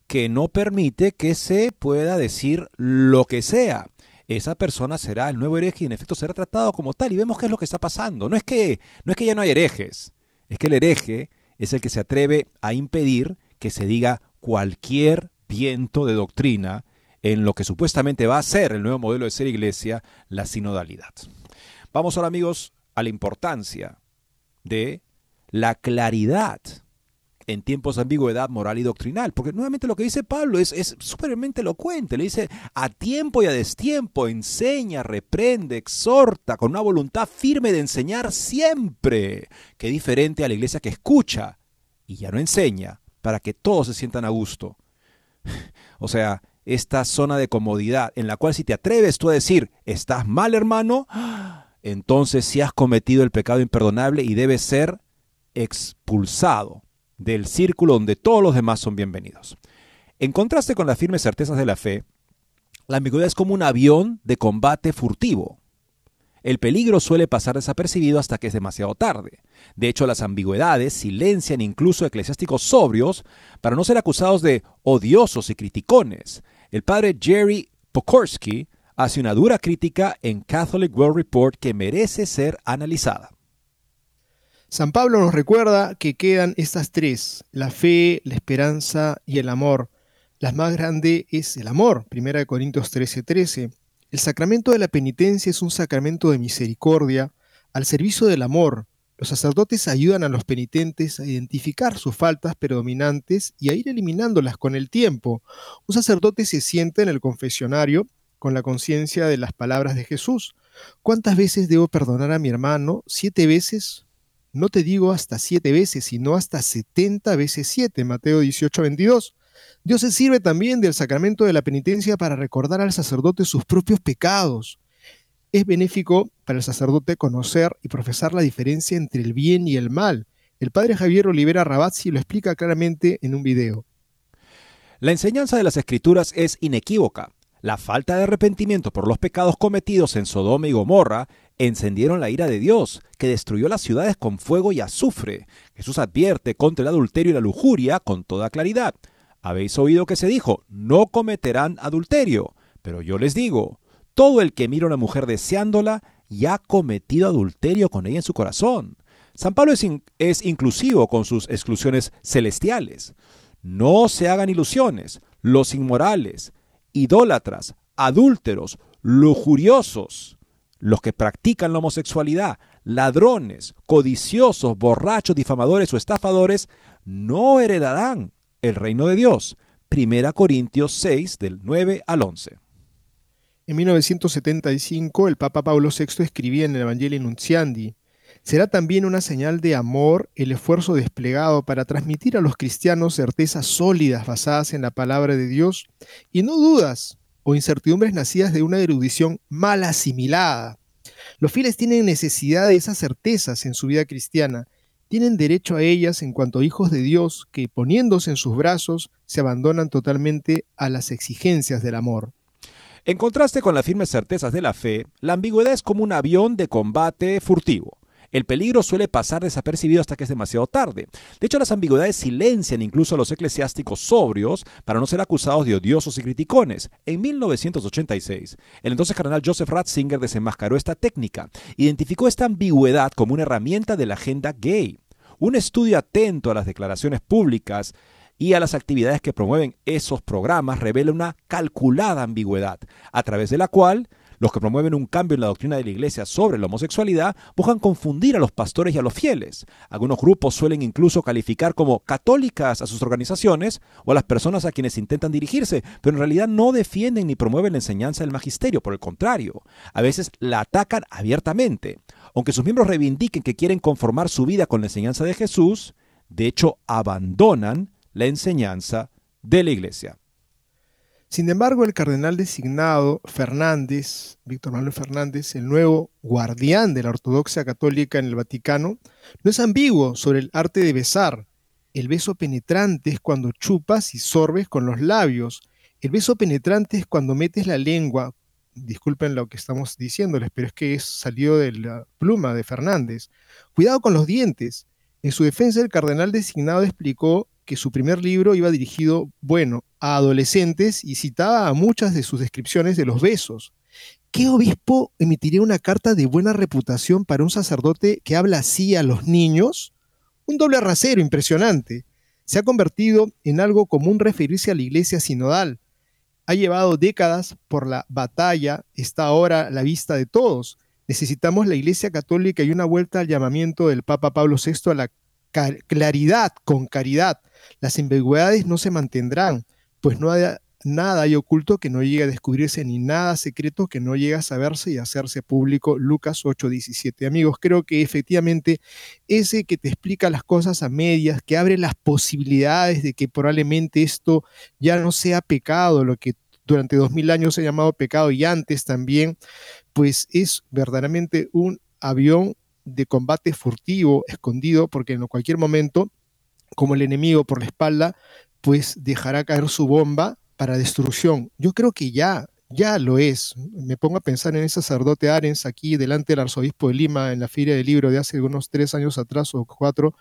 que no permite que se pueda decir lo que sea. Esa persona será el nuevo hereje y en efecto será tratado como tal. Y vemos qué es lo que está pasando. No es que, no es que ya no hay herejes, es que el hereje es el que se atreve a impedir que se diga cualquier viento de doctrina en lo que supuestamente va a ser el nuevo modelo de ser iglesia, la sinodalidad. Vamos ahora amigos a la importancia de la claridad en tiempos de ambigüedad moral y doctrinal. Porque nuevamente lo que dice Pablo es, es elocuente. Le dice, a tiempo y a destiempo, enseña, reprende, exhorta, con una voluntad firme de enseñar siempre. Qué diferente a la iglesia que escucha y ya no enseña, para que todos se sientan a gusto. O sea, esta zona de comodidad en la cual si te atreves tú a decir, estás mal hermano, entonces si has cometido el pecado imperdonable y debes ser expulsado del círculo donde todos los demás son bienvenidos. En contraste con las firmes certezas de la fe, la ambigüedad es como un avión de combate furtivo. El peligro suele pasar desapercibido hasta que es demasiado tarde. De hecho, las ambigüedades silencian incluso eclesiásticos sobrios para no ser acusados de odiosos y criticones. El padre Jerry Pokorsky hace una dura crítica en Catholic World Report que merece ser analizada. San Pablo nos recuerda que quedan estas tres, la fe, la esperanza y el amor. La más grande es el amor, 1 Corintios 13:13. 13. El sacramento de la penitencia es un sacramento de misericordia al servicio del amor. Los sacerdotes ayudan a los penitentes a identificar sus faltas predominantes y a ir eliminándolas con el tiempo. Un sacerdote se sienta en el confesionario con la conciencia de las palabras de Jesús. ¿Cuántas veces debo perdonar a mi hermano? ¿Siete veces? No te digo hasta siete veces, sino hasta setenta veces siete, Mateo 18, 22. Dios se sirve también del sacramento de la penitencia para recordar al sacerdote sus propios pecados. Es benéfico para el sacerdote conocer y profesar la diferencia entre el bien y el mal. El padre Javier Olivera Rabazzi lo explica claramente en un video. La enseñanza de las escrituras es inequívoca. La falta de arrepentimiento por los pecados cometidos en Sodoma y Gomorra encendieron la ira de Dios, que destruyó las ciudades con fuego y azufre. Jesús advierte contra el adulterio y la lujuria con toda claridad. Habéis oído que se dijo, no cometerán adulterio. Pero yo les digo, todo el que mira a una mujer deseándola, ya ha cometido adulterio con ella en su corazón. San Pablo es, es inclusivo con sus exclusiones celestiales. No se hagan ilusiones. Los inmorales, idólatras, adúlteros, lujuriosos, los que practican la homosexualidad, ladrones, codiciosos, borrachos, difamadores o estafadores, no heredarán el reino de Dios. Primera Corintios 6 del 9 al 11. En 1975 el Papa Pablo VI escribía en el Evangelio Nunciandi, será también una señal de amor el esfuerzo desplegado para transmitir a los cristianos certezas sólidas basadas en la palabra de Dios y no dudas o incertidumbres nacidas de una erudición mal asimilada. Los fieles tienen necesidad de esas certezas en su vida cristiana, tienen derecho a ellas en cuanto hijos de Dios que, poniéndose en sus brazos, se abandonan totalmente a las exigencias del amor. En contraste con las firmes certezas de la fe, la ambigüedad es como un avión de combate furtivo. El peligro suele pasar desapercibido hasta que es demasiado tarde. De hecho, las ambigüedades silencian incluso a los eclesiásticos sobrios para no ser acusados de odiosos y criticones. En 1986, el entonces cardenal Joseph Ratzinger desenmascaró esta técnica. Identificó esta ambigüedad como una herramienta de la agenda gay. Un estudio atento a las declaraciones públicas y a las actividades que promueven esos programas revela una calculada ambigüedad, a través de la cual los que promueven un cambio en la doctrina de la Iglesia sobre la homosexualidad buscan confundir a los pastores y a los fieles. Algunos grupos suelen incluso calificar como católicas a sus organizaciones o a las personas a quienes intentan dirigirse, pero en realidad no defienden ni promueven la enseñanza del magisterio, por el contrario, a veces la atacan abiertamente. Aunque sus miembros reivindiquen que quieren conformar su vida con la enseñanza de Jesús, de hecho abandonan la enseñanza de la Iglesia. Sin embargo, el cardenal designado Fernández, Víctor Manuel Fernández, el nuevo guardián de la ortodoxia católica en el Vaticano, no es ambiguo sobre el arte de besar. El beso penetrante es cuando chupas y sorbes con los labios. El beso penetrante es cuando metes la lengua disculpen lo que estamos diciéndoles, pero es que es salido de la pluma de Fernández. Cuidado con los dientes. En su defensa, el cardenal designado explicó que su primer libro iba dirigido, bueno, a adolescentes y citaba a muchas de sus descripciones de los besos. ¿Qué obispo emitiría una carta de buena reputación para un sacerdote que habla así a los niños? Un doble rasero impresionante. Se ha convertido en algo común referirse a la iglesia sinodal. Ha llevado décadas por la batalla, está ahora a la vista de todos. Necesitamos la iglesia católica y una vuelta al llamamiento del Papa Pablo VI a la claridad con caridad. Las ambigüedades no se mantendrán, pues no hay nada hay oculto que no llegue a descubrirse, ni nada secreto que no llegue a saberse y hacerse público. Lucas 8:17. Amigos, creo que efectivamente ese que te explica las cosas a medias, que abre las posibilidades de que probablemente esto ya no sea pecado, lo que durante dos mil años se ha llamado pecado y antes también, pues es verdaderamente un avión de combate furtivo, escondido, porque en cualquier momento, como el enemigo por la espalda, pues dejará caer su bomba para destrucción. Yo creo que ya, ya lo es. Me pongo a pensar en ese sacerdote Arens aquí delante del arzobispo de Lima en la feria del libro de hace unos tres años atrás o cuatro,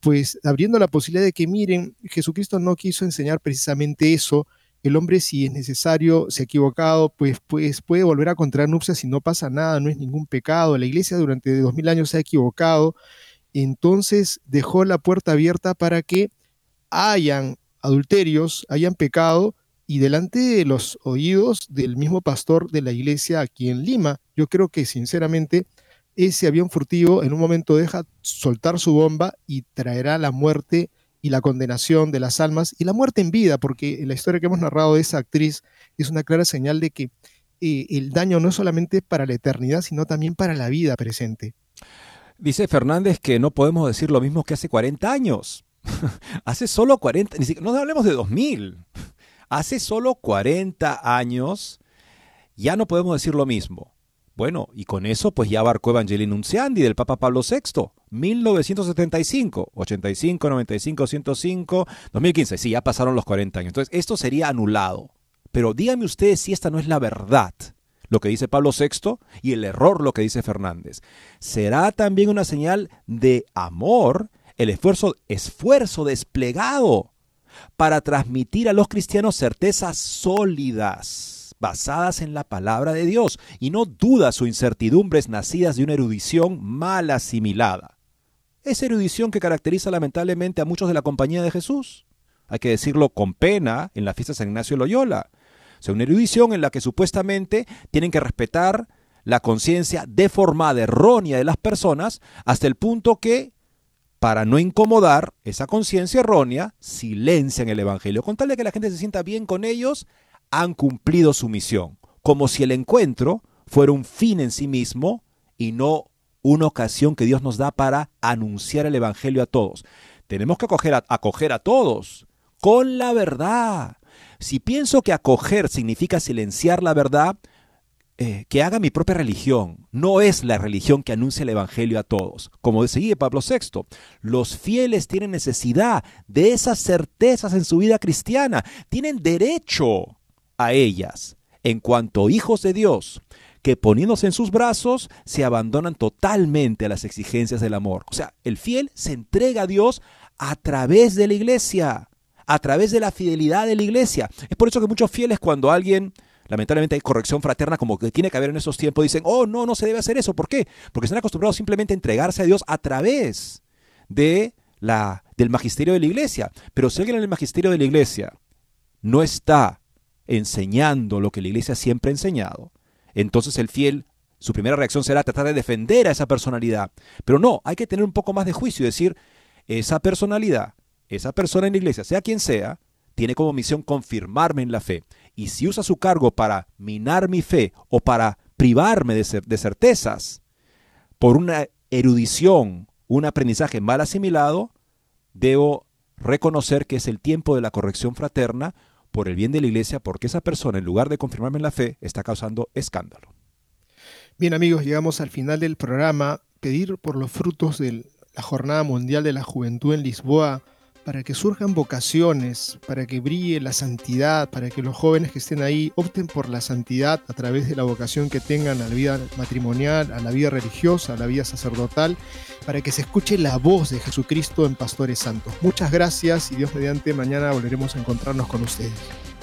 pues abriendo la posibilidad de que miren, Jesucristo no quiso enseñar precisamente eso. El hombre, si es necesario, se ha equivocado, pues, pues puede volver a contraer nupcias y no pasa nada, no es ningún pecado. La iglesia durante dos mil años se ha equivocado, entonces dejó la puerta abierta para que hayan adulterios, hayan pecado, y delante de los oídos del mismo pastor de la iglesia aquí en Lima. Yo creo que sinceramente ese avión furtivo en un momento deja soltar su bomba y traerá la muerte y la condenación de las almas y la muerte en vida, porque la historia que hemos narrado de esa actriz es una clara señal de que eh, el daño no es solamente para la eternidad, sino también para la vida presente. Dice Fernández que no podemos decir lo mismo que hace 40 años. hace solo 40, ni siquiera, no hablemos de 2000. Hace solo 40 años ya no podemos decir lo mismo. Bueno, y con eso pues ya abarcó Evangelii Nunciandi del Papa Pablo VI, 1975, 85, 95, 105, 2015. Sí, ya pasaron los 40 años. Entonces, esto sería anulado. Pero díganme ustedes si esta no es la verdad, lo que dice Pablo VI, y el error, lo que dice Fernández. ¿Será también una señal de amor el esfuerzo, esfuerzo desplegado para transmitir a los cristianos certezas sólidas, basadas en la palabra de Dios, y no dudas o incertidumbres nacidas de una erudición mal asimilada. Esa erudición que caracteriza lamentablemente a muchos de la compañía de Jesús. Hay que decirlo con pena en la fiesta de San Ignacio Loyola. Sea, una erudición en la que supuestamente tienen que respetar la conciencia deformada, errónea de las personas, hasta el punto que para no incomodar esa conciencia errónea, silencian el Evangelio. Con tal de que la gente se sienta bien con ellos, han cumplido su misión, como si el encuentro fuera un fin en sí mismo y no una ocasión que Dios nos da para anunciar el Evangelio a todos. Tenemos que acoger a, acoger a todos con la verdad. Si pienso que acoger significa silenciar la verdad, eh, que haga mi propia religión. No es la religión que anuncia el Evangelio a todos. Como decía Pablo VI, los fieles tienen necesidad de esas certezas en su vida cristiana. Tienen derecho a ellas en cuanto hijos de Dios que poniéndose en sus brazos se abandonan totalmente a las exigencias del amor. O sea, el fiel se entrega a Dios a través de la iglesia, a través de la fidelidad de la iglesia. Es por eso que muchos fieles cuando alguien lamentablemente hay corrección fraterna como que tiene que haber en esos tiempos, dicen, oh, no, no se debe hacer eso. ¿Por qué? Porque están acostumbrados simplemente a entregarse a Dios a través de la, del magisterio de la iglesia. Pero si alguien en el magisterio de la iglesia no está enseñando lo que la iglesia siempre ha enseñado, entonces el fiel, su primera reacción será tratar de defender a esa personalidad. Pero no, hay que tener un poco más de juicio y decir, esa personalidad, esa persona en la iglesia, sea quien sea, tiene como misión confirmarme en la fe. Y si usa su cargo para minar mi fe o para privarme de, de certezas por una erudición, un aprendizaje mal asimilado, debo reconocer que es el tiempo de la corrección fraterna por el bien de la iglesia, porque esa persona, en lugar de confirmarme en la fe, está causando escándalo. Bien amigos, llegamos al final del programa. Pedir por los frutos de la Jornada Mundial de la Juventud en Lisboa para que surjan vocaciones, para que brille la santidad, para que los jóvenes que estén ahí opten por la santidad a través de la vocación que tengan a la vida matrimonial, a la vida religiosa, a la vida sacerdotal, para que se escuche la voz de Jesucristo en Pastores Santos. Muchas gracias y Dios mediante mañana volveremos a encontrarnos con ustedes.